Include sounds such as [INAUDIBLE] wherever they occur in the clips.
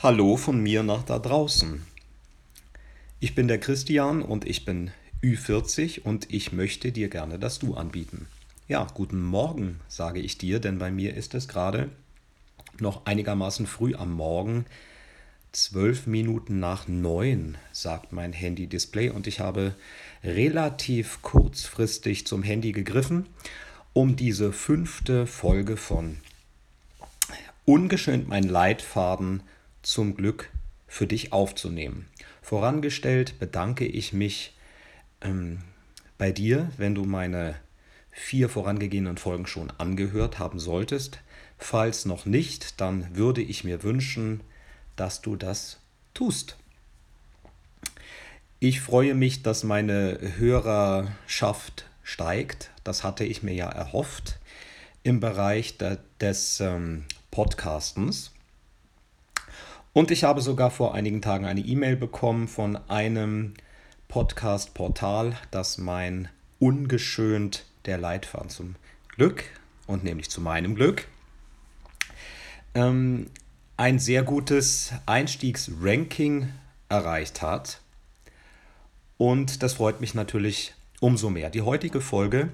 Hallo von mir nach da draußen. Ich bin der Christian und ich bin Ü40 und ich möchte dir gerne das Du anbieten. Ja, guten Morgen, sage ich dir, denn bei mir ist es gerade noch einigermaßen früh am Morgen. Zwölf Minuten nach neun, sagt mein Handy-Display und ich habe relativ kurzfristig zum Handy gegriffen, um diese fünfte Folge von Ungeschönt mein Leitfaden zum Glück für dich aufzunehmen. Vorangestellt bedanke ich mich ähm, bei dir, wenn du meine vier vorangegangenen Folgen schon angehört haben solltest. Falls noch nicht, dann würde ich mir wünschen, dass du das tust. Ich freue mich, dass meine Hörerschaft steigt. Das hatte ich mir ja erhofft im Bereich des ähm, Podcastens. Und ich habe sogar vor einigen Tagen eine E-Mail bekommen von einem Podcast-Portal, das mein ungeschönt der Leitfaden zum Glück und nämlich zu meinem Glück ähm, ein sehr gutes Einstiegsranking erreicht hat. Und das freut mich natürlich umso mehr. Die heutige Folge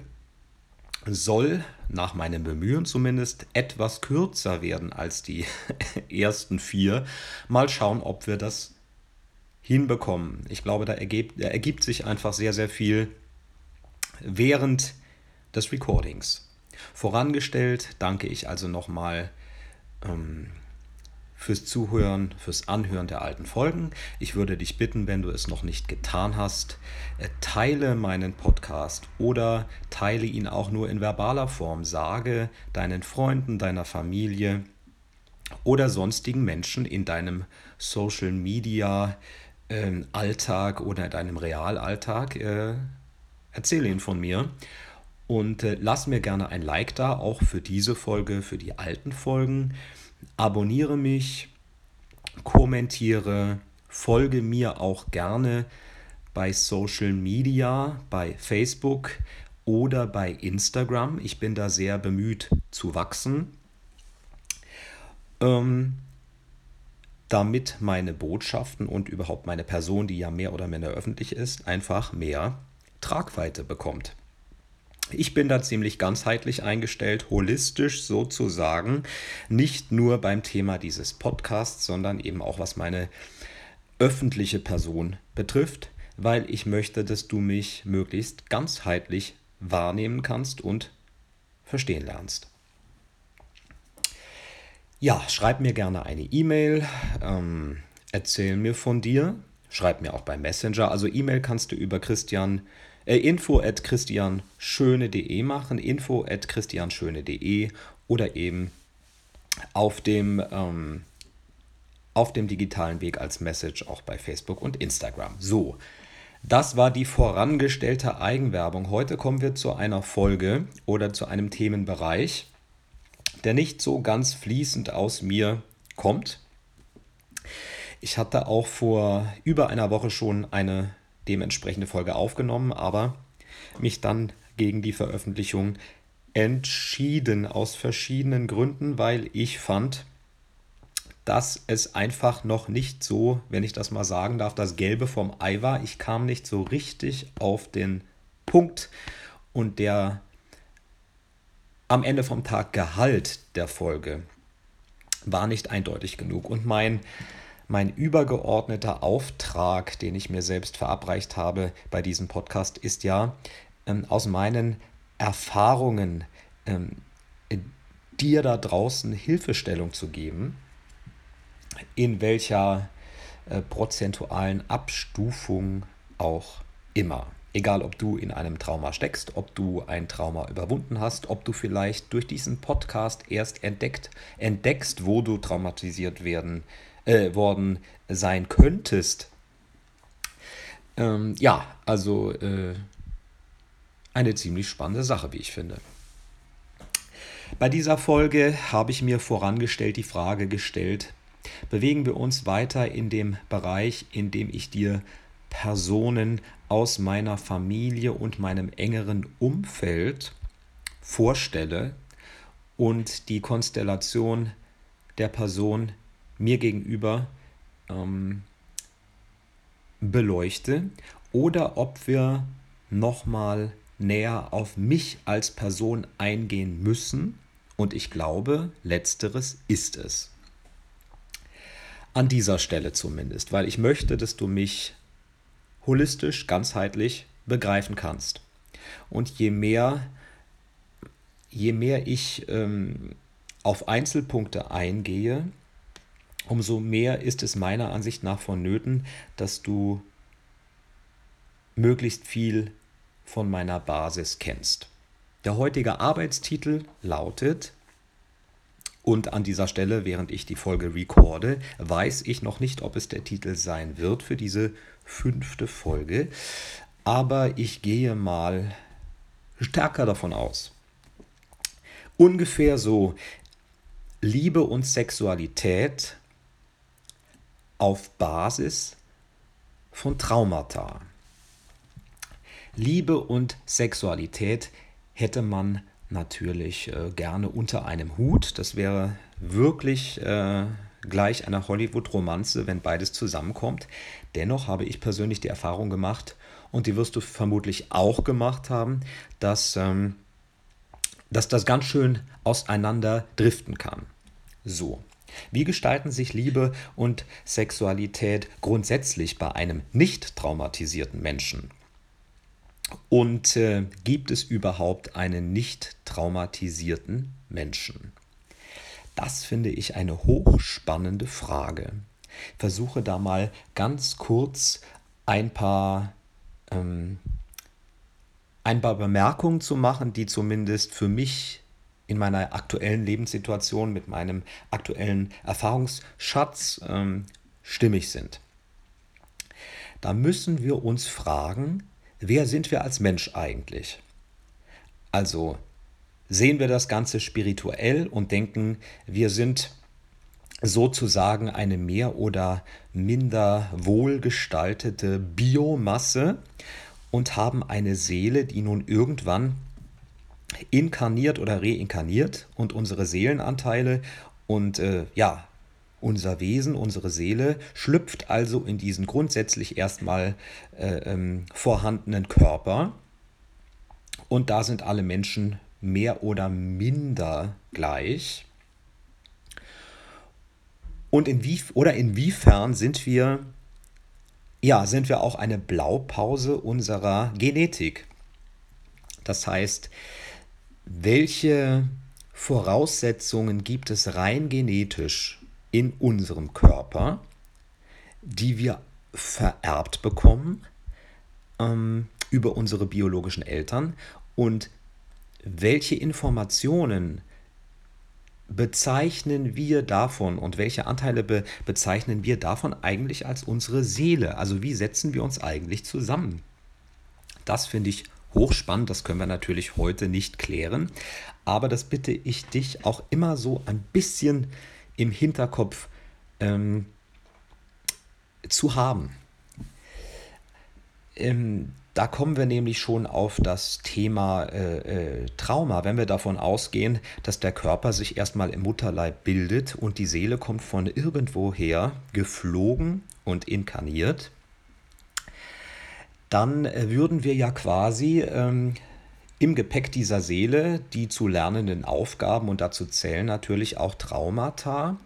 soll nach meinem Bemühen zumindest etwas kürzer werden als die [LAUGHS] ersten vier. Mal schauen, ob wir das hinbekommen. Ich glaube, da ergibt, da ergibt sich einfach sehr, sehr viel während des Recordings. Vorangestellt danke ich also nochmal ähm, fürs Zuhören, fürs Anhören der alten Folgen. Ich würde dich bitten, wenn du es noch nicht getan hast, äh, teile meinen Podcast oder teile ihn auch nur in verbaler Form. Sage deinen Freunden, deiner Familie oder sonstigen Menschen in deinem Social Media äh, Alltag oder deinem Realalltag. Äh, erzähle ihn von mir. Und äh, lass mir gerne ein Like da, auch für diese Folge, für die alten Folgen abonniere mich, kommentiere, folge mir auch gerne bei Social Media, bei Facebook oder bei Instagram. Ich bin da sehr bemüht zu wachsen, ähm, damit meine Botschaften und überhaupt meine Person, die ja mehr oder minder öffentlich ist, einfach mehr Tragweite bekommt. Ich bin da ziemlich ganzheitlich eingestellt, holistisch sozusagen, nicht nur beim Thema dieses Podcasts, sondern eben auch was meine öffentliche Person betrifft, weil ich möchte, dass du mich möglichst ganzheitlich wahrnehmen kannst und verstehen lernst. Ja, schreib mir gerne eine E-Mail, ähm, erzähl mir von dir, schreib mir auch bei Messenger. Also E-Mail kannst du über Christian äh, info at christianschöne.de machen, info at christianschöne.de oder eben auf dem, ähm, auf dem digitalen Weg als Message auch bei Facebook und Instagram. So, das war die vorangestellte Eigenwerbung. Heute kommen wir zu einer Folge oder zu einem Themenbereich, der nicht so ganz fließend aus mir kommt. Ich hatte auch vor über einer Woche schon eine dementsprechende Folge aufgenommen, aber mich dann gegen die Veröffentlichung entschieden aus verschiedenen Gründen, weil ich fand, dass es einfach noch nicht so, wenn ich das mal sagen darf, das Gelbe vom Ei war. Ich kam nicht so richtig auf den Punkt und der am Ende vom Tag Gehalt der Folge war nicht eindeutig genug. Und mein mein übergeordneter Auftrag, den ich mir selbst verabreicht habe bei diesem Podcast, ist ja, ähm, aus meinen Erfahrungen ähm, dir da draußen Hilfestellung zu geben, in welcher äh, prozentualen Abstufung auch immer. Egal, ob du in einem Trauma steckst, ob du ein Trauma überwunden hast, ob du vielleicht durch diesen Podcast erst entdeckt, entdeckst, wo du traumatisiert werden äh, worden sein könntest. Ähm, ja, also äh, eine ziemlich spannende Sache, wie ich finde. Bei dieser Folge habe ich mir vorangestellt die Frage gestellt, bewegen wir uns weiter in dem Bereich, in dem ich dir Personen aus meiner Familie und meinem engeren Umfeld vorstelle und die Konstellation der Person mir gegenüber ähm, beleuchte oder ob wir nochmal näher auf mich als Person eingehen müssen. Und ich glaube, letzteres ist es. An dieser Stelle zumindest, weil ich möchte, dass du mich holistisch, ganzheitlich begreifen kannst. Und je mehr, je mehr ich ähm, auf Einzelpunkte eingehe, umso mehr ist es meiner Ansicht nach vonnöten, dass du möglichst viel von meiner Basis kennst. Der heutige Arbeitstitel lautet, und an dieser Stelle, während ich die Folge recorde, weiß ich noch nicht, ob es der Titel sein wird für diese fünfte Folge, aber ich gehe mal stärker davon aus. Ungefähr so Liebe und Sexualität auf Basis von Traumata. Liebe und Sexualität hätte man natürlich äh, gerne unter einem Hut. Das wäre wirklich äh, gleich einer Hollywood-Romanze, wenn beides zusammenkommt. Dennoch habe ich persönlich die Erfahrung gemacht, und die wirst du vermutlich auch gemacht haben, dass, ähm, dass das ganz schön auseinander driften kann. So. Wie gestalten sich Liebe und Sexualität grundsätzlich bei einem nicht traumatisierten Menschen? Und äh, gibt es überhaupt einen nicht traumatisierten Menschen? Das finde ich eine hochspannende Frage. Ich versuche da mal ganz kurz ein paar, ähm, ein paar Bemerkungen zu machen, die zumindest für mich in meiner aktuellen Lebenssituation mit meinem aktuellen Erfahrungsschatz ähm, stimmig sind. Da müssen wir uns fragen, wer sind wir als Mensch eigentlich? Also sehen wir das Ganze spirituell und denken, wir sind sozusagen eine mehr oder minder wohlgestaltete Biomasse und haben eine Seele, die nun irgendwann inkarniert oder reinkarniert und unsere Seelenanteile und äh, ja, unser Wesen, unsere Seele schlüpft also in diesen grundsätzlich erstmal äh, ähm, vorhandenen Körper. Und da sind alle Menschen mehr oder minder gleich. Und inwie oder inwiefern sind wir, ja, sind wir auch eine Blaupause unserer Genetik? Das heißt, welche Voraussetzungen gibt es rein genetisch in unserem Körper, die wir vererbt bekommen ähm, über unsere biologischen Eltern und welche Informationen bezeichnen wir davon und welche Anteile be bezeichnen wir davon eigentlich als unsere Seele? Also wie setzen wir uns eigentlich zusammen? Das finde ich hochspannend, das können wir natürlich heute nicht klären, aber das bitte ich dich auch immer so ein bisschen im Hinterkopf ähm, zu haben. Ähm, da kommen wir nämlich schon auf das Thema äh, äh, Trauma, wenn wir davon ausgehen, dass der Körper sich erstmal im Mutterleib bildet und die Seele kommt von irgendwoher geflogen und inkarniert, dann äh, würden wir ja quasi ähm, im Gepäck dieser Seele die zu lernenden Aufgaben und dazu zählen natürlich auch Traumata,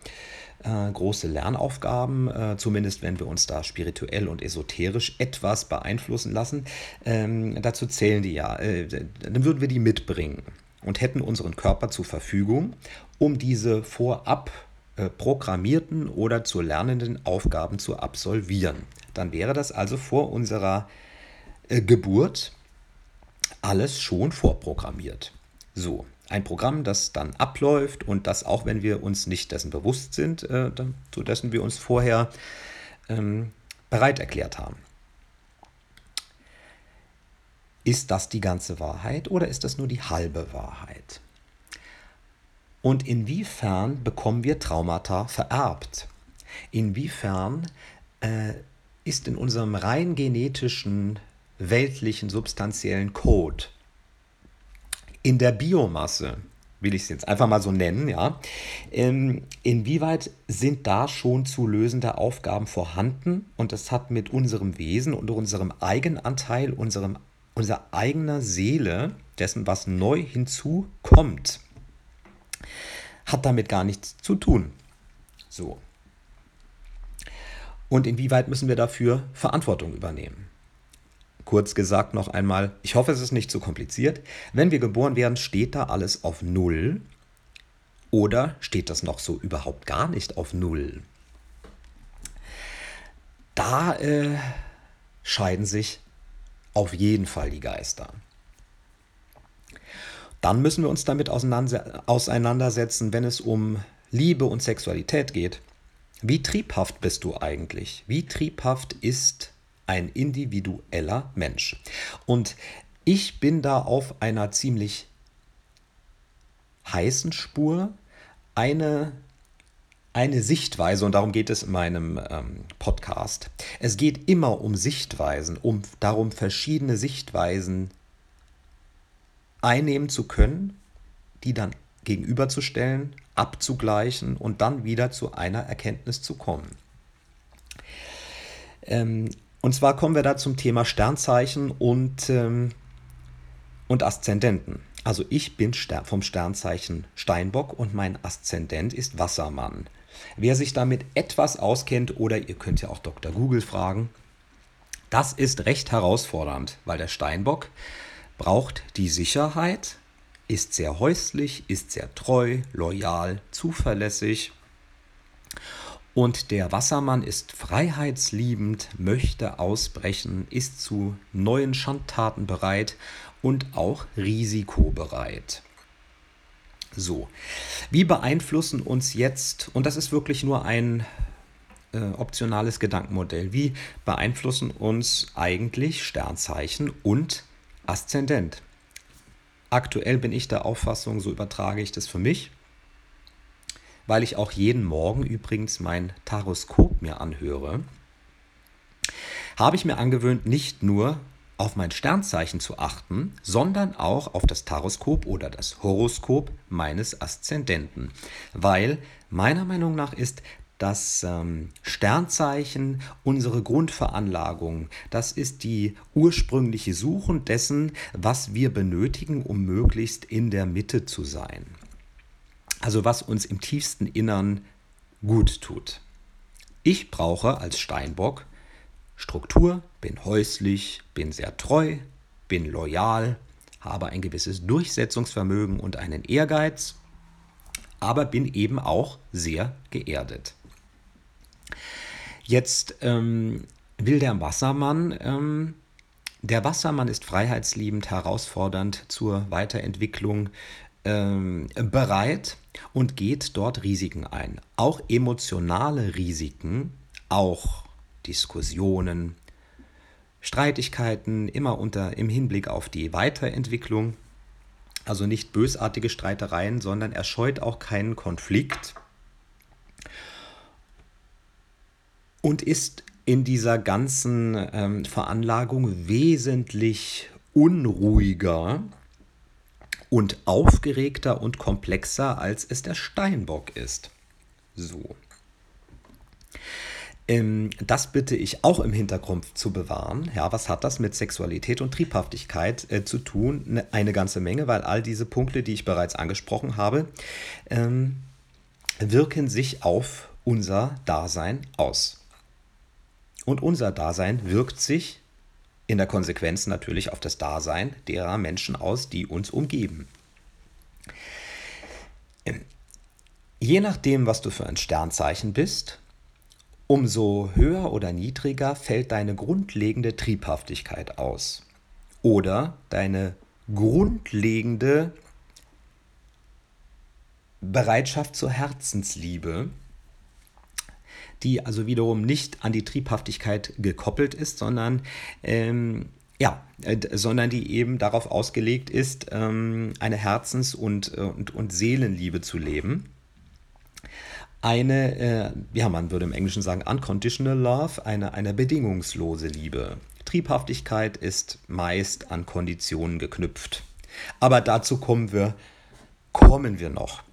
äh, große Lernaufgaben, äh, zumindest wenn wir uns da spirituell und esoterisch etwas beeinflussen lassen. Ähm, dazu zählen die ja, äh, dann würden wir die mitbringen und hätten unseren Körper zur Verfügung, um diese vorab äh, programmierten oder zu lernenden Aufgaben zu absolvieren. Dann wäre das also vor unserer äh, Geburt alles schon vorprogrammiert. So, ein Programm, das dann abläuft und das, auch wenn wir uns nicht dessen bewusst sind, äh, zu dessen wir uns vorher ähm, bereit erklärt haben. Ist das die ganze Wahrheit oder ist das nur die halbe Wahrheit? Und inwiefern bekommen wir Traumata vererbt? Inwiefern äh, ist in unserem rein genetischen weltlichen substanziellen Code. In der Biomasse will ich es jetzt einfach mal so nennen, ja. Ähm, inwieweit sind da schon zu lösende Aufgaben vorhanden? Und das hat mit unserem Wesen und unserem Eigenanteil, unserem, unserer eigener Seele, dessen, was neu hinzukommt, hat damit gar nichts zu tun. So. Und inwieweit müssen wir dafür Verantwortung übernehmen? Kurz gesagt noch einmal, ich hoffe, es ist nicht zu kompliziert. Wenn wir geboren werden, steht da alles auf Null oder steht das noch so überhaupt gar nicht auf Null? Da äh, scheiden sich auf jeden Fall die Geister. Dann müssen wir uns damit auseinandersetzen, wenn es um Liebe und Sexualität geht. Wie triebhaft bist du eigentlich? Wie triebhaft ist ein individueller Mensch. Und ich bin da auf einer ziemlich heißen Spur, eine, eine Sichtweise, und darum geht es in meinem ähm, Podcast. Es geht immer um Sichtweisen, um darum, verschiedene Sichtweisen einnehmen zu können, die dann gegenüberzustellen, abzugleichen und dann wieder zu einer Erkenntnis zu kommen. Ähm, und zwar kommen wir da zum Thema Sternzeichen und, ähm, und Aszendenten. Also ich bin vom Sternzeichen Steinbock und mein Aszendent ist Wassermann. Wer sich damit etwas auskennt oder ihr könnt ja auch Dr. Google fragen, das ist recht herausfordernd, weil der Steinbock braucht die Sicherheit, ist sehr häuslich, ist sehr treu, loyal, zuverlässig und der Wassermann ist freiheitsliebend, möchte ausbrechen, ist zu neuen Schandtaten bereit und auch risikobereit. So, wie beeinflussen uns jetzt, und das ist wirklich nur ein äh, optionales Gedankenmodell, wie beeinflussen uns eigentlich Sternzeichen und Aszendent? Aktuell bin ich der Auffassung, so übertrage ich das für mich, weil ich auch jeden Morgen übrigens mein Taroskop mir anhöre, habe ich mir angewöhnt, nicht nur auf mein Sternzeichen zu achten, sondern auch auf das Taroskop oder das Horoskop meines Aszendenten. Weil meiner Meinung nach ist das ähm, Sternzeichen unsere Grundveranlagung. Das ist die ursprüngliche Suche dessen, was wir benötigen, um möglichst in der Mitte zu sein. Also was uns im tiefsten Innern gut tut. Ich brauche als Steinbock Struktur, bin häuslich, bin sehr treu, bin loyal, habe ein gewisses Durchsetzungsvermögen und einen Ehrgeiz, aber bin eben auch sehr geerdet. Jetzt ähm, will der Wassermann, ähm, der Wassermann ist freiheitsliebend, herausfordernd zur Weiterentwicklung ähm, bereit und geht dort Risiken ein. Auch emotionale Risiken, auch Diskussionen, Streitigkeiten, immer unter, im Hinblick auf die Weiterentwicklung. Also nicht bösartige Streitereien, sondern er scheut auch keinen Konflikt und ist in dieser ganzen ähm, Veranlagung wesentlich unruhiger und aufgeregter und komplexer, als es der Steinbock ist. So. Ähm, das bitte ich auch im Hintergrund zu bewahren. Ja, was hat das mit Sexualität und Triebhaftigkeit äh, zu tun? Ne, eine ganze Menge, weil all diese Punkte, die ich bereits angesprochen habe, ähm, wirken sich auf unser Dasein aus. Und unser Dasein wirkt sich in der Konsequenz natürlich auf das Dasein derer Menschen aus, die uns umgeben. Je nachdem, was du für ein Sternzeichen bist, umso höher oder niedriger fällt deine grundlegende Triebhaftigkeit aus oder deine grundlegende Bereitschaft zur Herzensliebe die also wiederum nicht an die Triebhaftigkeit gekoppelt ist, sondern ähm, ja, äh, sondern die eben darauf ausgelegt ist, ähm, eine Herzens- und, äh, und, und Seelenliebe zu leben. Eine, äh, ja, man würde im Englischen sagen, unconditional love, eine, eine bedingungslose Liebe. Triebhaftigkeit ist meist an Konditionen geknüpft. Aber dazu kommen wir kommen wir noch.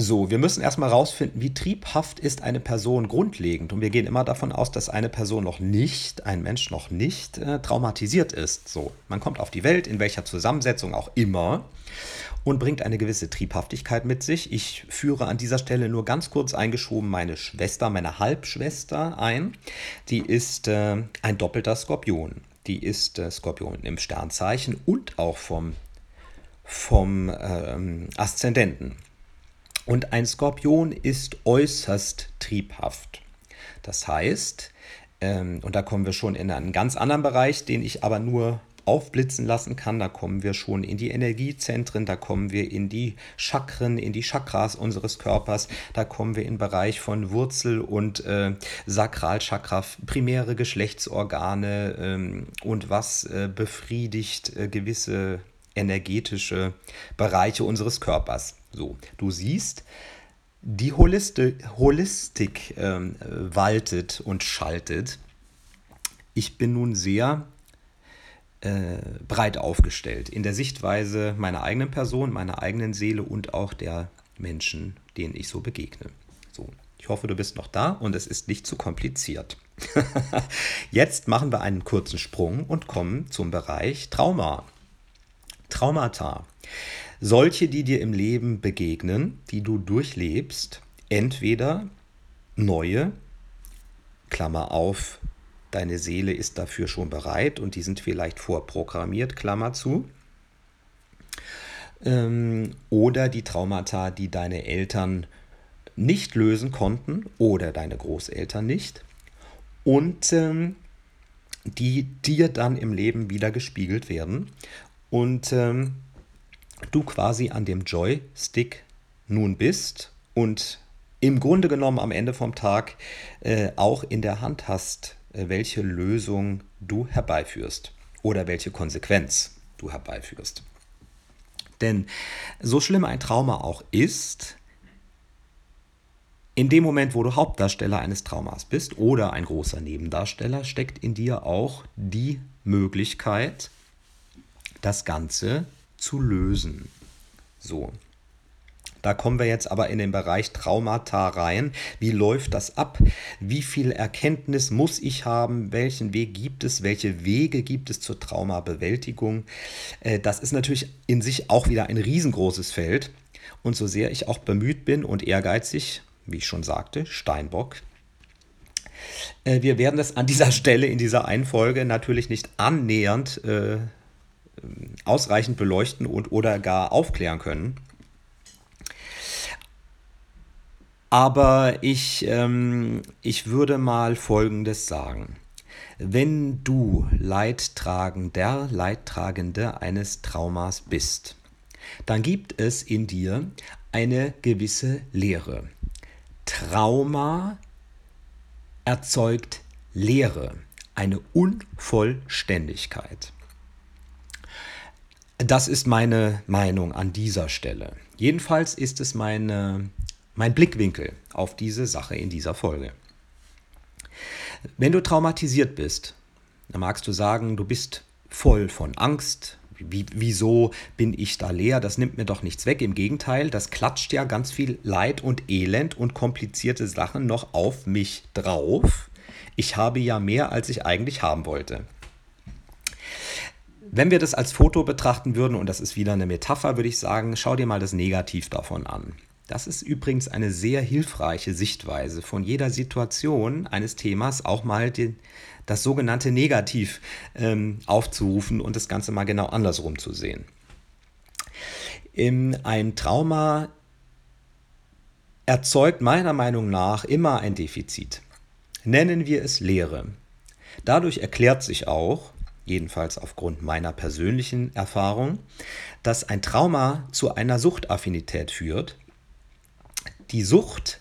So, wir müssen erstmal rausfinden, wie triebhaft ist eine Person grundlegend. Und wir gehen immer davon aus, dass eine Person noch nicht, ein Mensch noch nicht äh, traumatisiert ist. So, man kommt auf die Welt, in welcher Zusammensetzung auch immer, und bringt eine gewisse Triebhaftigkeit mit sich. Ich führe an dieser Stelle nur ganz kurz eingeschoben meine Schwester, meine Halbschwester ein. Die ist äh, ein doppelter Skorpion. Die ist äh, Skorpion im Sternzeichen und auch vom, vom ähm, Aszendenten. Und ein Skorpion ist äußerst triebhaft. Das heißt, ähm, und da kommen wir schon in einen ganz anderen Bereich, den ich aber nur aufblitzen lassen kann. Da kommen wir schon in die Energiezentren, da kommen wir in die Chakren, in die Chakras unseres Körpers, da kommen wir in den Bereich von Wurzel- und äh, Sakralchakra, primäre Geschlechtsorgane ähm, und was äh, befriedigt äh, gewisse energetische Bereiche unseres Körpers. So, du siehst, die Holisti Holistik ähm, waltet und schaltet. Ich bin nun sehr äh, breit aufgestellt in der Sichtweise meiner eigenen Person, meiner eigenen Seele und auch der Menschen, denen ich so begegne. So, ich hoffe, du bist noch da und es ist nicht zu kompliziert. [LAUGHS] Jetzt machen wir einen kurzen Sprung und kommen zum Bereich Trauma. Traumata. Solche, die dir im Leben begegnen, die du durchlebst, entweder neue, Klammer auf, deine Seele ist dafür schon bereit und die sind vielleicht vorprogrammiert, Klammer zu, ähm, oder die Traumata, die deine Eltern nicht lösen konnten oder deine Großeltern nicht und ähm, die dir dann im Leben wieder gespiegelt werden und ähm, du quasi an dem Joystick nun bist und im Grunde genommen am Ende vom Tag äh, auch in der Hand hast, äh, welche Lösung du herbeiführst oder welche Konsequenz du herbeiführst. Denn so schlimm ein Trauma auch ist, in dem Moment, wo du Hauptdarsteller eines Traumas bist oder ein großer Nebendarsteller, steckt in dir auch die Möglichkeit, das Ganze zu lösen. So. Da kommen wir jetzt aber in den Bereich Traumata rein. Wie läuft das ab? Wie viel Erkenntnis muss ich haben? Welchen Weg gibt es? Welche Wege gibt es zur Traumabewältigung? Äh, das ist natürlich in sich auch wieder ein riesengroßes Feld. Und so sehr ich auch bemüht bin und ehrgeizig, wie ich schon sagte, Steinbock, äh, wir werden das an dieser [LAUGHS] Stelle in dieser einen Folge natürlich nicht annähernd äh, ausreichend beleuchten und oder gar aufklären können. Aber ich, ähm, ich würde mal Folgendes sagen. Wenn du Leidtragender, Leidtragende eines Traumas bist, dann gibt es in dir eine gewisse Lehre. Trauma erzeugt Leere, eine Unvollständigkeit. Das ist meine Meinung an dieser Stelle. Jedenfalls ist es meine, mein Blickwinkel auf diese Sache in dieser Folge. Wenn du traumatisiert bist, dann magst du sagen, du bist voll von Angst. Wie, wieso bin ich da leer? Das nimmt mir doch nichts weg. Im Gegenteil, das klatscht ja ganz viel Leid und Elend und komplizierte Sachen noch auf mich drauf. Ich habe ja mehr, als ich eigentlich haben wollte. Wenn wir das als Foto betrachten würden, und das ist wieder eine Metapher, würde ich sagen, schau dir mal das Negativ davon an. Das ist übrigens eine sehr hilfreiche Sichtweise von jeder Situation eines Themas auch mal den, das sogenannte Negativ ähm, aufzurufen und das Ganze mal genau andersrum zu sehen. In ein Trauma erzeugt meiner Meinung nach immer ein Defizit. Nennen wir es Leere. Dadurch erklärt sich auch, jedenfalls aufgrund meiner persönlichen Erfahrung, dass ein Trauma zu einer Suchtaffinität führt. Die Sucht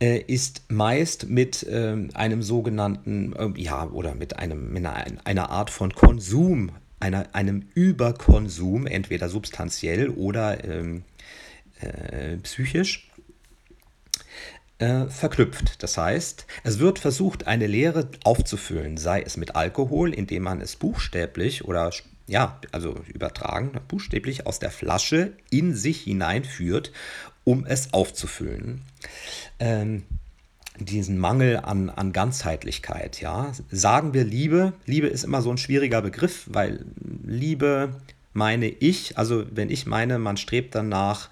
äh, ist meist mit äh, einem sogenannten, äh, ja, oder mit einem, mit einer, einer Art von Konsum, einer, einem Überkonsum, entweder substanziell oder ähm, äh, psychisch, äh, verknüpft. Das heißt, es wird versucht, eine Leere aufzufüllen, sei es mit Alkohol, indem man es buchstäblich oder ja, also übertragen, buchstäblich aus der Flasche in sich hineinführt, um es aufzufüllen. Ähm, diesen Mangel an, an Ganzheitlichkeit, ja. Sagen wir Liebe. Liebe ist immer so ein schwieriger Begriff, weil Liebe meine ich, also wenn ich meine, man strebt danach,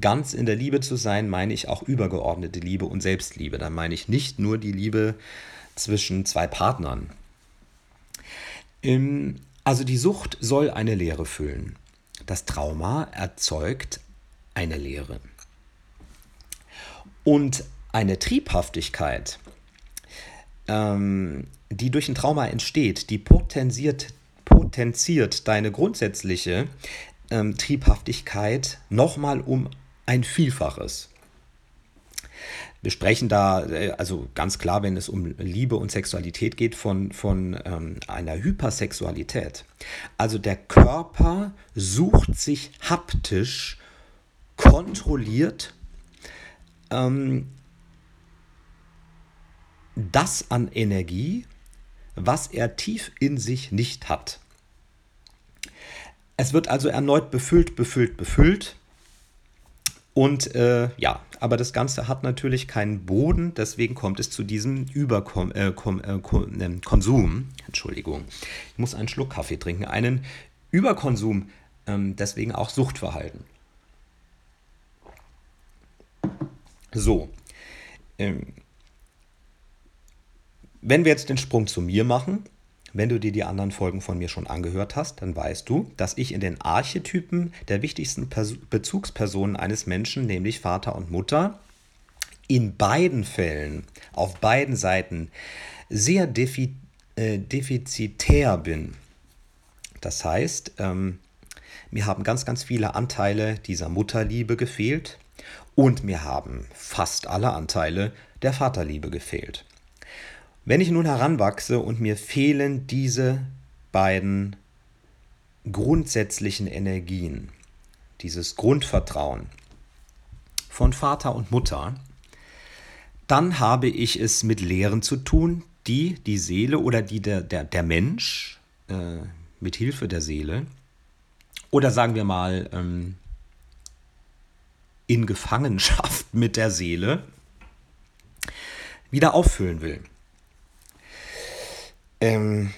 ganz in der Liebe zu sein, meine ich auch übergeordnete Liebe und Selbstliebe. Dann meine ich nicht nur die Liebe zwischen zwei Partnern. Also die Sucht soll eine Leere füllen. Das Trauma erzeugt eine Leere. Und eine Triebhaftigkeit, ähm, die durch ein Trauma entsteht, die potenziert, potenziert deine grundsätzliche ähm, Triebhaftigkeit nochmal um ein Vielfaches. Wir sprechen da, äh, also ganz klar, wenn es um Liebe und Sexualität geht, von, von ähm, einer Hypersexualität. Also der Körper sucht sich haptisch kontrolliert ähm, das an Energie, was er tief in sich nicht hat. Es wird also erneut befüllt, befüllt, befüllt. Und äh, ja, aber das Ganze hat natürlich keinen Boden, deswegen kommt es zu diesem Überkonsum. Äh, äh, ähm, Entschuldigung, ich muss einen Schluck Kaffee trinken. Einen Überkonsum, ähm, deswegen auch Suchtverhalten. So, ähm, wenn wir jetzt den Sprung zu mir machen, wenn du dir die anderen Folgen von mir schon angehört hast, dann weißt du, dass ich in den Archetypen der wichtigsten Pers Bezugspersonen eines Menschen, nämlich Vater und Mutter, in beiden Fällen, auf beiden Seiten, sehr defi äh, defizitär bin. Das heißt, ähm, mir haben ganz, ganz viele Anteile dieser Mutterliebe gefehlt und mir haben fast alle Anteile der Vaterliebe gefehlt. Wenn ich nun heranwachse und mir fehlen diese beiden grundsätzlichen Energien, dieses Grundvertrauen von Vater und Mutter, dann habe ich es mit Lehren zu tun, die die Seele oder die der, der, der Mensch äh, mit Hilfe der Seele oder sagen wir mal ähm, in Gefangenschaft mit der Seele wieder auffüllen will. Ähm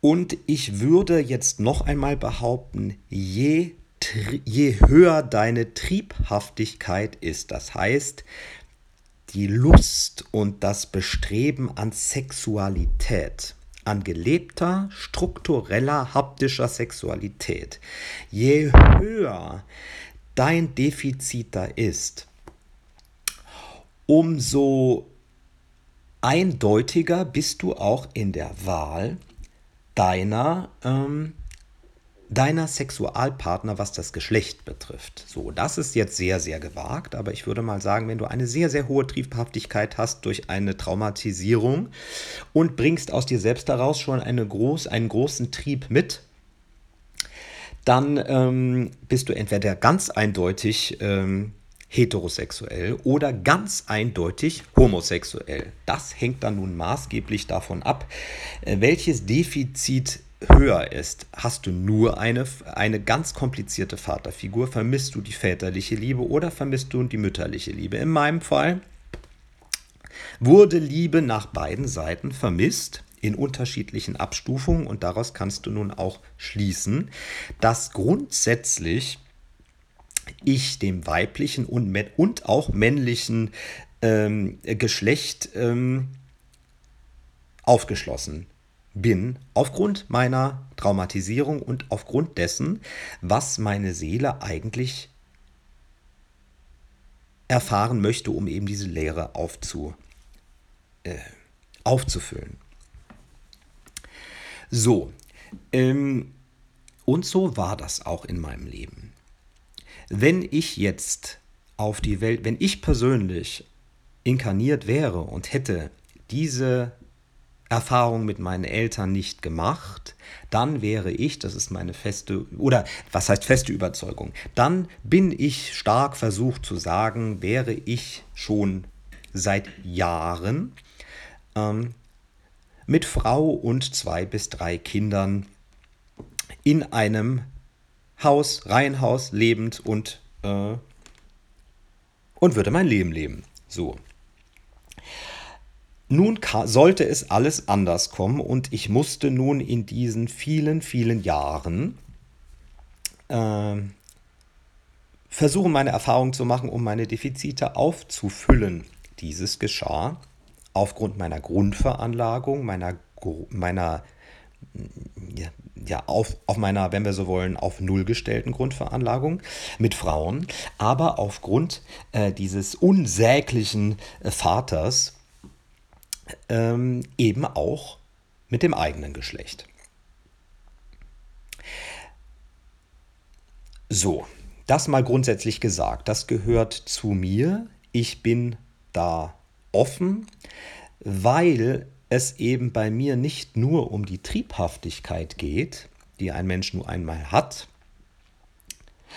und ich würde jetzt noch einmal behaupten, je, je höher deine Triebhaftigkeit ist, das heißt, die Lust und das Bestreben an Sexualität, an gelebter, struktureller, haptischer Sexualität, je höher dein Defizit da ist, umso eindeutiger bist du auch in der Wahl deiner, ähm, deiner Sexualpartner, was das Geschlecht betrifft. So, das ist jetzt sehr, sehr gewagt, aber ich würde mal sagen, wenn du eine sehr, sehr hohe Triebhaftigkeit hast durch eine Traumatisierung und bringst aus dir selbst heraus schon eine groß, einen großen Trieb mit, dann ähm, bist du entweder ganz eindeutig ähm, heterosexuell oder ganz eindeutig homosexuell. Das hängt dann nun maßgeblich davon ab, äh, welches Defizit höher ist. Hast du nur eine, eine ganz komplizierte Vaterfigur, vermisst du die väterliche Liebe oder vermisst du die mütterliche Liebe. In meinem Fall wurde Liebe nach beiden Seiten vermisst in unterschiedlichen Abstufungen und daraus kannst du nun auch schließen, dass grundsätzlich ich dem weiblichen und, und auch männlichen ähm, Geschlecht ähm, aufgeschlossen bin, aufgrund meiner Traumatisierung und aufgrund dessen, was meine Seele eigentlich erfahren möchte, um eben diese Lehre aufzu, äh, aufzufüllen. So, ähm, und so war das auch in meinem Leben. Wenn ich jetzt auf die Welt, wenn ich persönlich inkarniert wäre und hätte diese Erfahrung mit meinen Eltern nicht gemacht, dann wäre ich, das ist meine feste, oder was heißt feste Überzeugung, dann bin ich stark versucht zu sagen, wäre ich schon seit Jahren ähm, mit Frau und zwei bis drei Kindern in einem Haus, Reihenhaus, lebend und, äh, und würde mein Leben leben. So. Nun sollte es alles anders kommen und ich musste nun in diesen vielen, vielen Jahren äh, versuchen, meine Erfahrungen zu machen, um meine Defizite aufzufüllen. Dieses geschah aufgrund meiner Grundveranlagung, meiner, meiner ja, ja, auf, auf meiner, wenn wir so wollen, auf Null gestellten Grundveranlagung mit Frauen, aber aufgrund äh, dieses unsäglichen äh, Vaters ähm, eben auch mit dem eigenen Geschlecht. So, das mal grundsätzlich gesagt, das gehört zu mir. Ich bin da offen, weil es eben bei mir nicht nur um die Triebhaftigkeit geht, die ein Mensch nur einmal hat,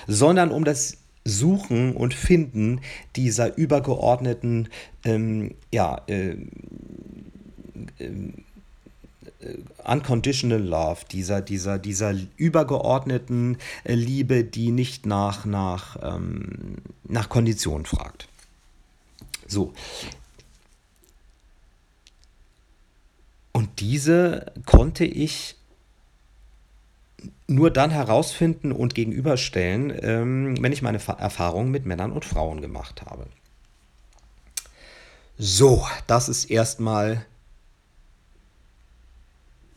sondern um das Suchen und Finden dieser übergeordneten, ähm, ja, äh, äh, unconditional love, dieser, dieser, dieser übergeordneten äh, Liebe, die nicht nach, nach, ähm, nach Konditionen fragt. So, diese konnte ich nur dann herausfinden und gegenüberstellen, ähm, wenn ich meine Erfahrungen mit Männern und Frauen gemacht habe. So, das ist erstmal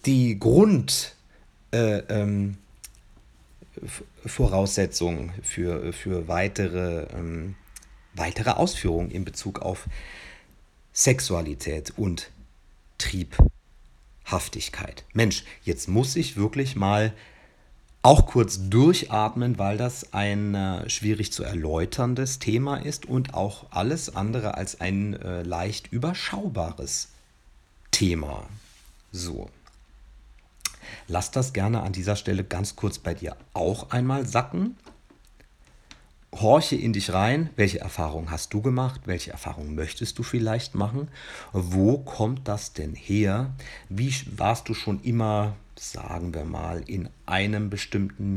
die Grundvoraussetzung äh, ähm, für, für weitere, ähm, weitere Ausführungen in Bezug auf Sexualität und Trieb. Haftigkeit. Mensch, jetzt muss ich wirklich mal auch kurz durchatmen, weil das ein äh, schwierig zu erläuterndes Thema ist und auch alles andere als ein äh, leicht überschaubares Thema. So. Lass das gerne an dieser Stelle ganz kurz bei dir auch einmal sacken horche in dich rein, welche Erfahrungen hast du gemacht, welche Erfahrungen möchtest du vielleicht machen, wo kommt das denn her, wie warst du schon immer, sagen wir mal, in einem bestimmten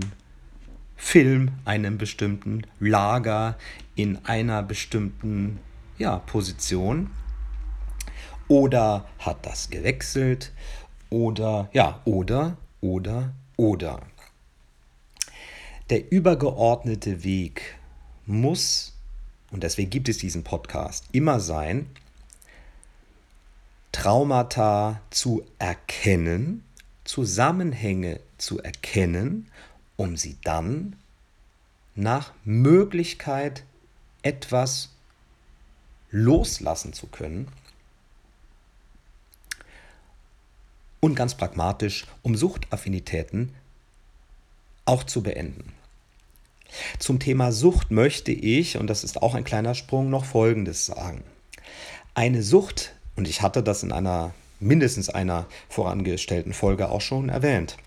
Film, einem bestimmten Lager, in einer bestimmten ja, Position? Oder hat das gewechselt? Oder ja, oder, oder, oder. Der übergeordnete Weg muss, und deswegen gibt es diesen Podcast, immer sein, Traumata zu erkennen, Zusammenhänge zu erkennen, um sie dann nach Möglichkeit etwas loslassen zu können. Und ganz pragmatisch, um Suchtaffinitäten auch zu beenden. Zum Thema Sucht möchte ich, und das ist auch ein kleiner Sprung, noch Folgendes sagen. Eine Sucht, und ich hatte das in einer mindestens einer vorangestellten Folge auch schon erwähnt.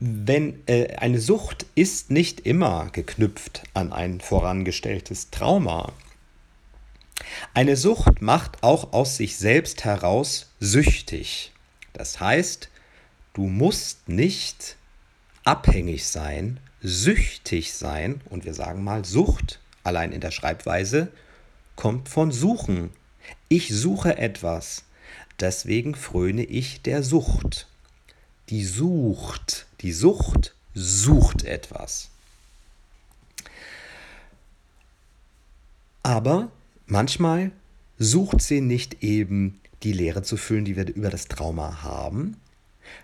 Wenn äh, eine Sucht ist nicht immer geknüpft an ein vorangestelltes Trauma. Eine Sucht macht auch aus sich selbst heraus süchtig. Das heißt, du musst nicht abhängig sein süchtig sein, und wir sagen mal Sucht, allein in der Schreibweise, kommt von suchen. Ich suche etwas, deswegen fröne ich der Sucht. Die sucht, die Sucht sucht etwas. Aber manchmal sucht sie nicht eben die Leere zu füllen, die wir über das Trauma haben.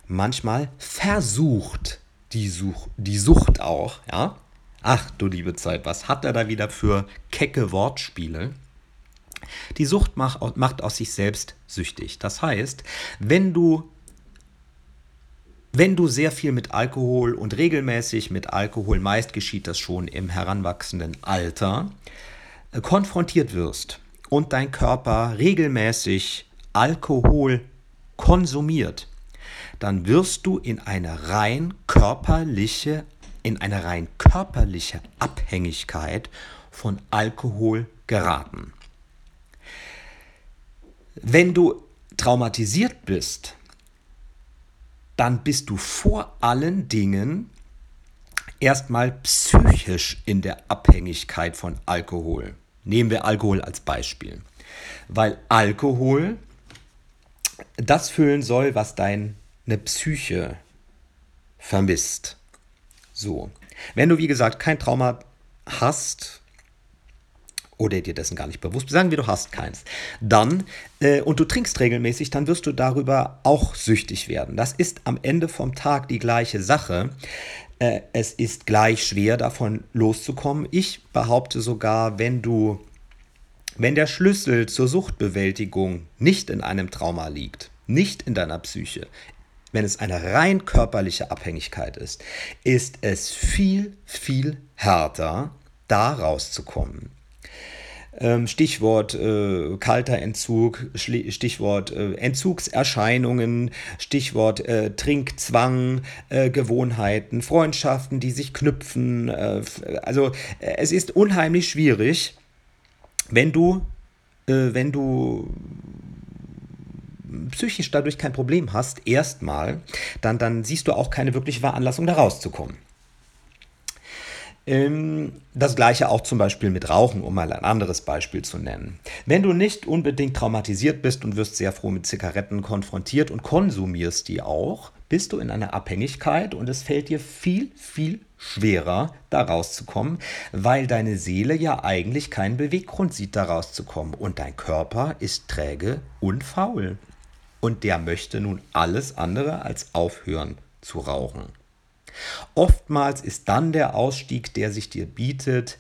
Manchmal versucht die, Such, die Sucht auch, ja. Ach du liebe Zeit, was hat er da wieder für kecke Wortspiele? Die Sucht macht, macht aus sich selbst süchtig. Das heißt, wenn du wenn du sehr viel mit Alkohol und regelmäßig mit Alkohol, meist geschieht das schon im heranwachsenden Alter, äh, konfrontiert wirst und dein Körper regelmäßig Alkohol konsumiert, dann wirst du in eine rein körperliche, in eine rein körperliche Abhängigkeit von Alkohol geraten. Wenn du traumatisiert bist, dann bist du vor allen Dingen erstmal psychisch in der Abhängigkeit von Alkohol. Nehmen wir Alkohol als Beispiel. Weil Alkohol das füllen soll, was deine Psyche vermisst. So. Wenn du, wie gesagt, kein Trauma hast, oder dir dessen gar nicht bewusst sagen wir, du hast keins, dann äh, und du trinkst regelmäßig, dann wirst du darüber auch süchtig werden. Das ist am Ende vom Tag die gleiche Sache. Äh, es ist gleich schwer, davon loszukommen. Ich behaupte sogar, wenn du, wenn der Schlüssel zur Suchtbewältigung nicht in einem Trauma liegt, nicht in deiner Psyche, wenn es eine rein körperliche Abhängigkeit ist, ist es viel, viel härter, da rauszukommen. Ähm, Stichwort äh, kalter Entzug, Stichwort äh, Entzugserscheinungen, Stichwort äh, Trinkzwang, äh, Gewohnheiten, Freundschaften, die sich knüpfen. Äh, also äh, es ist unheimlich schwierig, wenn du, wenn du psychisch dadurch kein Problem hast, erstmal, dann, dann siehst du auch keine wirkliche Veranlassung, da rauszukommen. Ähm, das gleiche auch zum Beispiel mit Rauchen, um mal ein anderes Beispiel zu nennen. Wenn du nicht unbedingt traumatisiert bist und wirst sehr froh mit Zigaretten konfrontiert und konsumierst die auch, bist du in einer Abhängigkeit und es fällt dir viel, viel schwerer, da rauszukommen, weil deine Seele ja eigentlich keinen Beweggrund sieht, da rauszukommen und dein Körper ist träge und faul. Und der möchte nun alles andere als aufhören zu rauchen. Oftmals ist dann der Ausstieg, der sich dir bietet,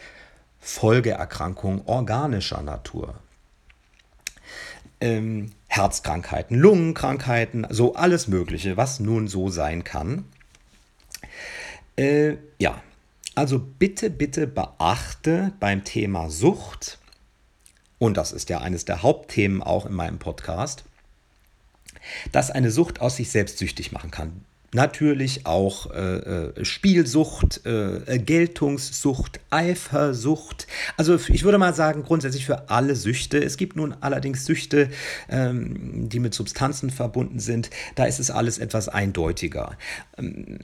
Folgeerkrankung organischer Natur. Ähm, Herzkrankheiten, Lungenkrankheiten, so alles Mögliche, was nun so sein kann. Äh, ja, also bitte, bitte beachte beim Thema Sucht, und das ist ja eines der Hauptthemen auch in meinem Podcast, dass eine Sucht aus sich selbst süchtig machen kann natürlich auch äh, äh, Spielsucht, äh, Geltungssucht, Eifersucht. Also ich würde mal sagen, grundsätzlich für alle Süchte. Es gibt nun allerdings Süchte, ähm, die mit Substanzen verbunden sind. Da ist es alles etwas eindeutiger. Ähm,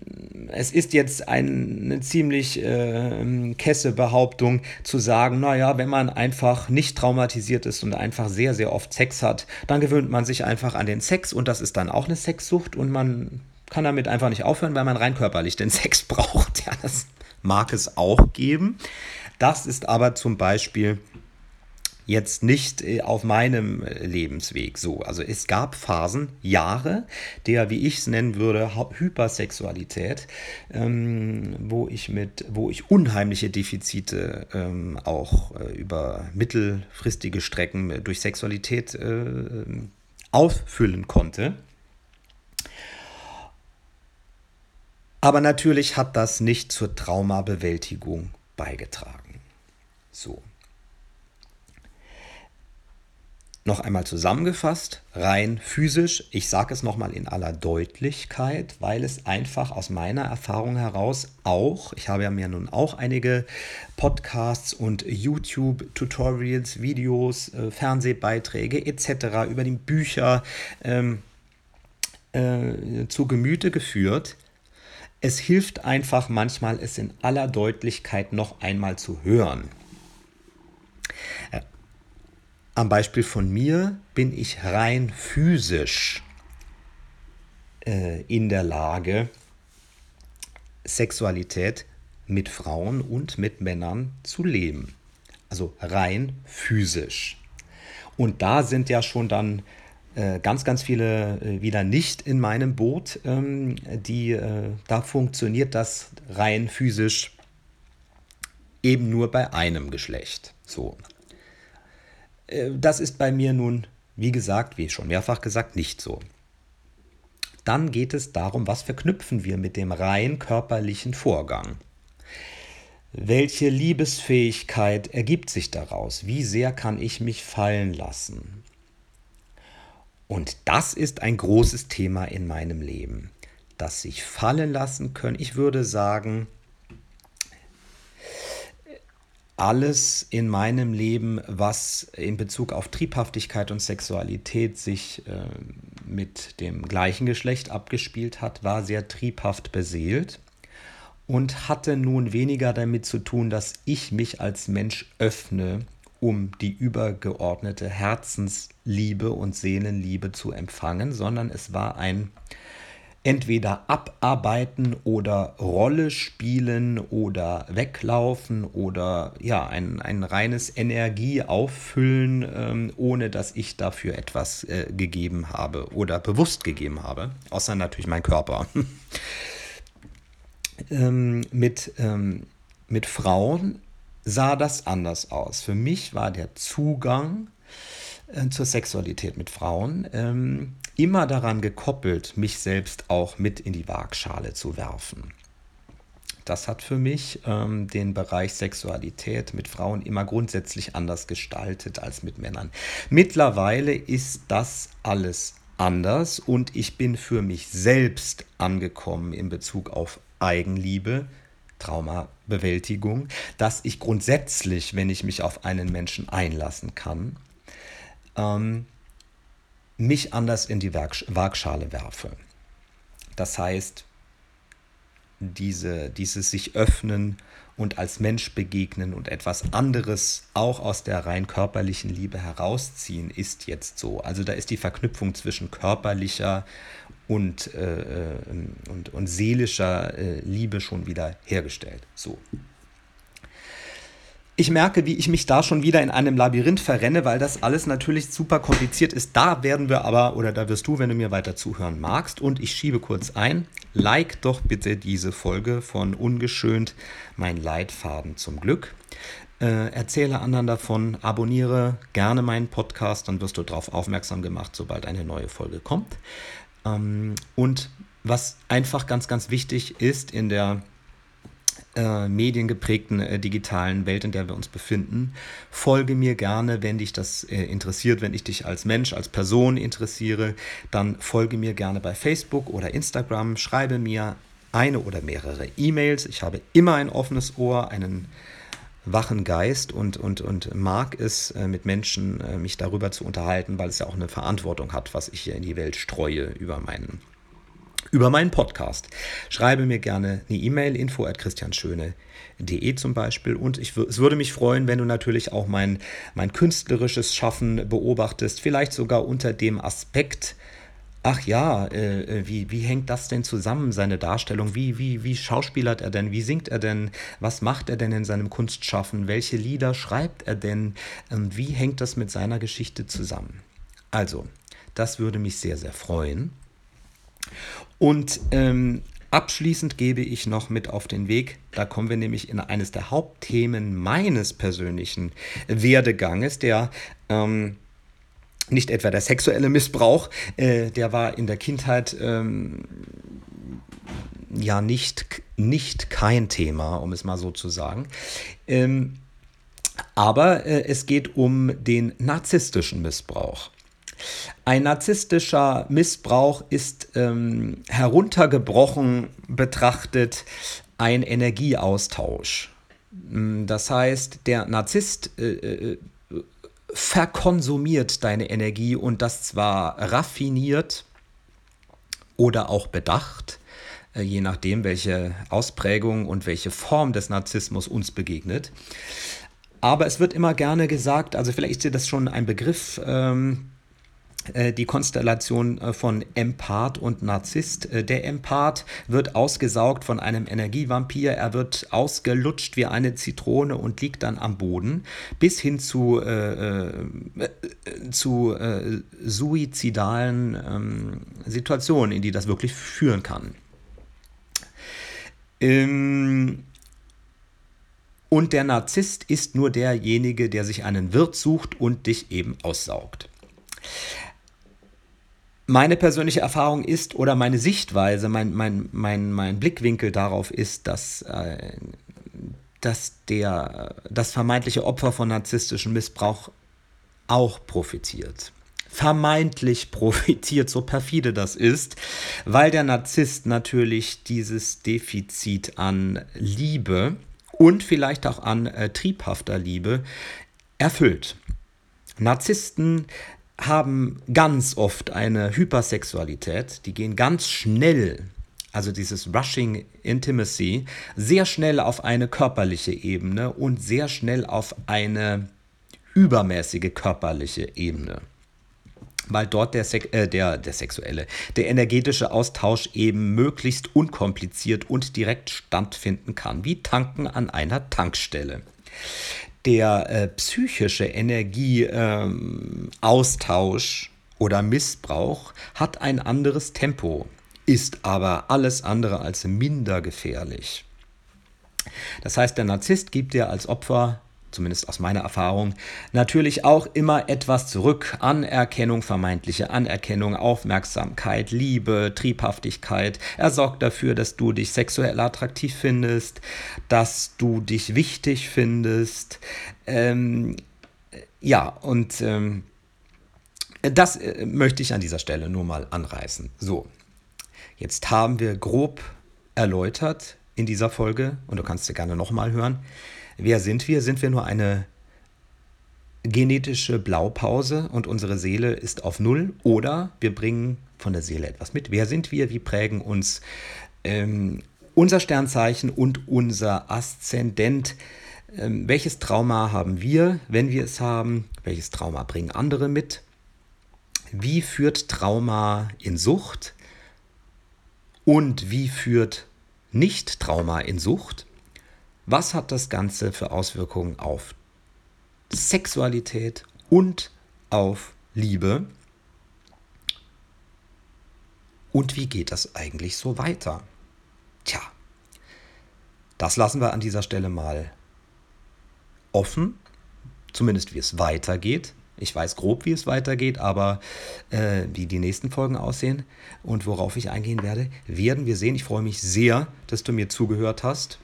es ist jetzt eine ziemlich äh, kesse Behauptung zu sagen, naja, wenn man einfach nicht traumatisiert ist und einfach sehr, sehr oft Sex hat, dann gewöhnt man sich einfach an den Sex und das ist dann auch eine Sexsucht und man kann damit einfach nicht aufhören, weil man rein körperlich den [LAUGHS] Sex braucht. Ja, das mag es auch geben. Das ist aber zum Beispiel jetzt nicht äh, auf meinem äh, Lebensweg so. Also es gab Phasen, Jahre der, wie ich es nennen würde, Hypersexualität, ähm, wo ich mit, wo ich unheimliche Defizite ähm, auch äh, über mittelfristige Strecken durch Sexualität äh, auffüllen konnte. Aber natürlich hat das nicht zur Traumabewältigung beigetragen. So. Noch einmal zusammengefasst, rein physisch, ich sage es nochmal in aller Deutlichkeit, weil es einfach aus meiner Erfahrung heraus auch, ich habe ja mir nun auch einige Podcasts und YouTube-Tutorials, Videos, äh, Fernsehbeiträge etc. über die Bücher ähm, äh, zu Gemüte geführt, es hilft einfach manchmal, es in aller Deutlichkeit noch einmal zu hören. Äh, am Beispiel von mir bin ich rein physisch äh, in der Lage, Sexualität mit Frauen und mit Männern zu leben. Also rein physisch. Und da sind ja schon dann ganz, ganz viele äh, wieder nicht in meinem Boot. Ähm, die, äh, da funktioniert das rein physisch eben nur bei einem Geschlecht. So. Das ist bei mir nun, wie gesagt, wie schon mehrfach gesagt, nicht so. Dann geht es darum, was verknüpfen wir mit dem rein körperlichen Vorgang. Welche Liebesfähigkeit ergibt sich daraus? Wie sehr kann ich mich fallen lassen? Und das ist ein großes Thema in meinem Leben. Das sich fallen lassen können. Ich würde sagen, alles in meinem Leben, was in Bezug auf Triebhaftigkeit und Sexualität sich äh, mit dem gleichen Geschlecht abgespielt hat, war sehr triebhaft beseelt und hatte nun weniger damit zu tun, dass ich mich als Mensch öffne, um die übergeordnete Herzensliebe und Seelenliebe zu empfangen, sondern es war ein entweder abarbeiten oder Rolle spielen oder weglaufen oder ja, ein, ein reines Energieauffüllen, ähm, ohne dass ich dafür etwas äh, gegeben habe oder bewusst gegeben habe, außer natürlich mein Körper. [LAUGHS] ähm, mit, ähm, mit Frauen sah das anders aus. Für mich war der Zugang äh, zur Sexualität mit Frauen ähm, immer daran gekoppelt, mich selbst auch mit in die Waagschale zu werfen. Das hat für mich ähm, den Bereich Sexualität mit Frauen immer grundsätzlich anders gestaltet als mit Männern. Mittlerweile ist das alles anders und ich bin für mich selbst angekommen in Bezug auf Eigenliebe, Traumabewältigung, dass ich grundsätzlich, wenn ich mich auf einen Menschen einlassen kann, ähm, mich anders in die Waagschale werfe. Das heißt, diese, dieses sich öffnen und als Mensch begegnen und etwas anderes auch aus der rein körperlichen Liebe herausziehen, ist jetzt so. Also da ist die Verknüpfung zwischen körperlicher und, äh, äh und, und seelischer äh, Liebe schon wieder hergestellt. So. Ich merke, wie ich mich da schon wieder in einem Labyrinth verrenne, weil das alles natürlich super kompliziert ist. Da werden wir aber, oder da wirst du, wenn du mir weiter zuhören magst, und ich schiebe kurz ein, like doch bitte diese Folge von Ungeschönt, mein Leitfaden zum Glück. Äh, erzähle anderen davon, abonniere gerne meinen Podcast, dann wirst du darauf aufmerksam gemacht, sobald eine neue Folge kommt. Ähm, und was einfach ganz, ganz wichtig ist in der äh, mediengeprägten äh, digitalen Welt, in der wir uns befinden. Folge mir gerne, wenn dich das äh, interessiert, wenn ich dich als Mensch, als Person interessiere, dann folge mir gerne bei Facebook oder Instagram, schreibe mir eine oder mehrere E-Mails. Ich habe immer ein offenes Ohr, einen wachen Geist und, und, und mag es, äh, mit Menschen äh, mich darüber zu unterhalten, weil es ja auch eine Verantwortung hat, was ich hier in die Welt streue über meinen über meinen Podcast. Schreibe mir gerne eine E-Mail, info at christianschöne.de zum Beispiel. Und ich, es würde mich freuen, wenn du natürlich auch mein, mein künstlerisches Schaffen beobachtest, vielleicht sogar unter dem Aspekt, ach ja, äh, äh, wie, wie hängt das denn zusammen, seine Darstellung? Wie, wie, wie schauspielert er denn? Wie singt er denn? Was macht er denn in seinem Kunstschaffen? Welche Lieder schreibt er denn? Ähm, wie hängt das mit seiner Geschichte zusammen? Also, das würde mich sehr, sehr freuen. Und ähm, abschließend gebe ich noch mit auf den Weg, da kommen wir nämlich in eines der Hauptthemen meines persönlichen Werdeganges, der ähm, nicht etwa der sexuelle Missbrauch, äh, der war in der Kindheit ähm, ja nicht, nicht kein Thema, um es mal so zu sagen. Ähm, aber äh, es geht um den narzisstischen Missbrauch. Ein narzisstischer Missbrauch ist ähm, heruntergebrochen betrachtet ein Energieaustausch. Mm, das heißt, der Narzisst äh, äh, verkonsumiert deine Energie und das zwar raffiniert oder auch bedacht, äh, je nachdem, welche Ausprägung und welche Form des Narzissmus uns begegnet. Aber es wird immer gerne gesagt, also vielleicht ist dir das schon ein Begriff, ähm, äh, die Konstellation äh, von Empath und Narzisst. Äh, der Empath wird ausgesaugt von einem Energievampir, er wird ausgelutscht wie eine Zitrone und liegt dann am Boden, bis hin zu, äh, äh, zu äh, suizidalen ähm, Situationen, in die das wirklich führen kann. Ähm, und der Narzisst ist nur derjenige, der sich einen Wirt sucht und dich eben aussaugt. Meine persönliche Erfahrung ist oder meine Sichtweise, mein, mein, mein, mein Blickwinkel darauf ist, dass, äh, dass der, das vermeintliche Opfer von narzisstischem Missbrauch auch profitiert. Vermeintlich profitiert, so perfide das ist, weil der Narzisst natürlich dieses Defizit an Liebe und vielleicht auch an äh, triebhafter Liebe erfüllt. Narzissten haben ganz oft eine Hypersexualität, die gehen ganz schnell, also dieses Rushing Intimacy, sehr schnell auf eine körperliche Ebene und sehr schnell auf eine übermäßige körperliche Ebene weil dort der, äh, der, der sexuelle, der energetische Austausch eben möglichst unkompliziert und direkt stattfinden kann, wie Tanken an einer Tankstelle. Der äh, psychische Energieaustausch ähm, oder Missbrauch hat ein anderes Tempo, ist aber alles andere als minder gefährlich. Das heißt, der Narzisst gibt dir als Opfer zumindest aus meiner Erfahrung, natürlich auch immer etwas zurück. Anerkennung, vermeintliche Anerkennung, Aufmerksamkeit, Liebe, Triebhaftigkeit. Er sorgt dafür, dass du dich sexuell attraktiv findest, dass du dich wichtig findest. Ähm, ja, und ähm, das äh, möchte ich an dieser Stelle nur mal anreißen. So, jetzt haben wir grob erläutert in dieser Folge, und du kannst dir gerne nochmal hören, Wer sind wir? Sind wir nur eine genetische Blaupause und unsere Seele ist auf Null? Oder wir bringen von der Seele etwas mit? Wer sind wir? Wie prägen uns ähm, unser Sternzeichen und unser Aszendent? Ähm, welches Trauma haben wir, wenn wir es haben? Welches Trauma bringen andere mit? Wie führt Trauma in Sucht? Und wie führt Nicht-Trauma in Sucht? Was hat das Ganze für Auswirkungen auf Sexualität und auf Liebe? Und wie geht das eigentlich so weiter? Tja, das lassen wir an dieser Stelle mal offen, zumindest wie es weitergeht. Ich weiß grob, wie es weitergeht, aber äh, wie die nächsten Folgen aussehen und worauf ich eingehen werde, werden wir sehen. Ich freue mich sehr, dass du mir zugehört hast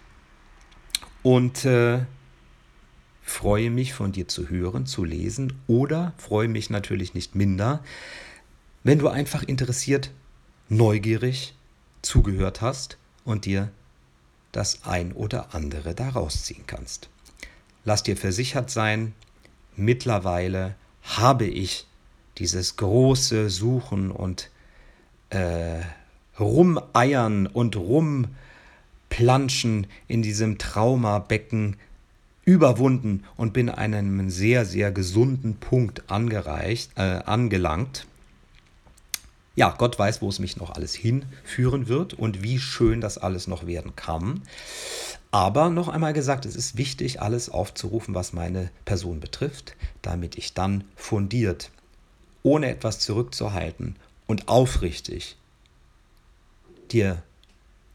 und äh, freue mich von dir zu hören, zu lesen oder freue mich natürlich nicht minder, wenn du einfach interessiert, neugierig zugehört hast und dir das ein oder andere daraus ziehen kannst. Lass dir versichert sein, mittlerweile habe ich dieses große Suchen und äh, Rumeiern und Rum Planschen in diesem Traumabecken überwunden und bin an einem sehr, sehr gesunden Punkt angereicht, äh, angelangt. Ja, Gott weiß, wo es mich noch alles hinführen wird und wie schön das alles noch werden kann. Aber noch einmal gesagt, es ist wichtig, alles aufzurufen, was meine Person betrifft, damit ich dann fundiert, ohne etwas zurückzuhalten und aufrichtig dir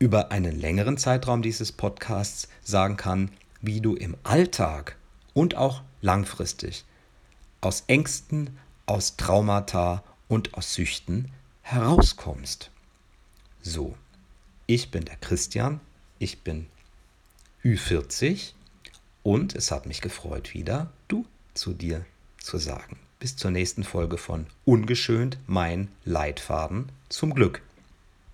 über einen längeren Zeitraum dieses Podcasts sagen kann, wie du im Alltag und auch langfristig aus Ängsten, aus Traumata und aus Süchten herauskommst. So, ich bin der Christian, ich bin Ü40 und es hat mich gefreut, wieder du zu dir zu sagen. Bis zur nächsten Folge von Ungeschönt, mein Leitfaden zum Glück.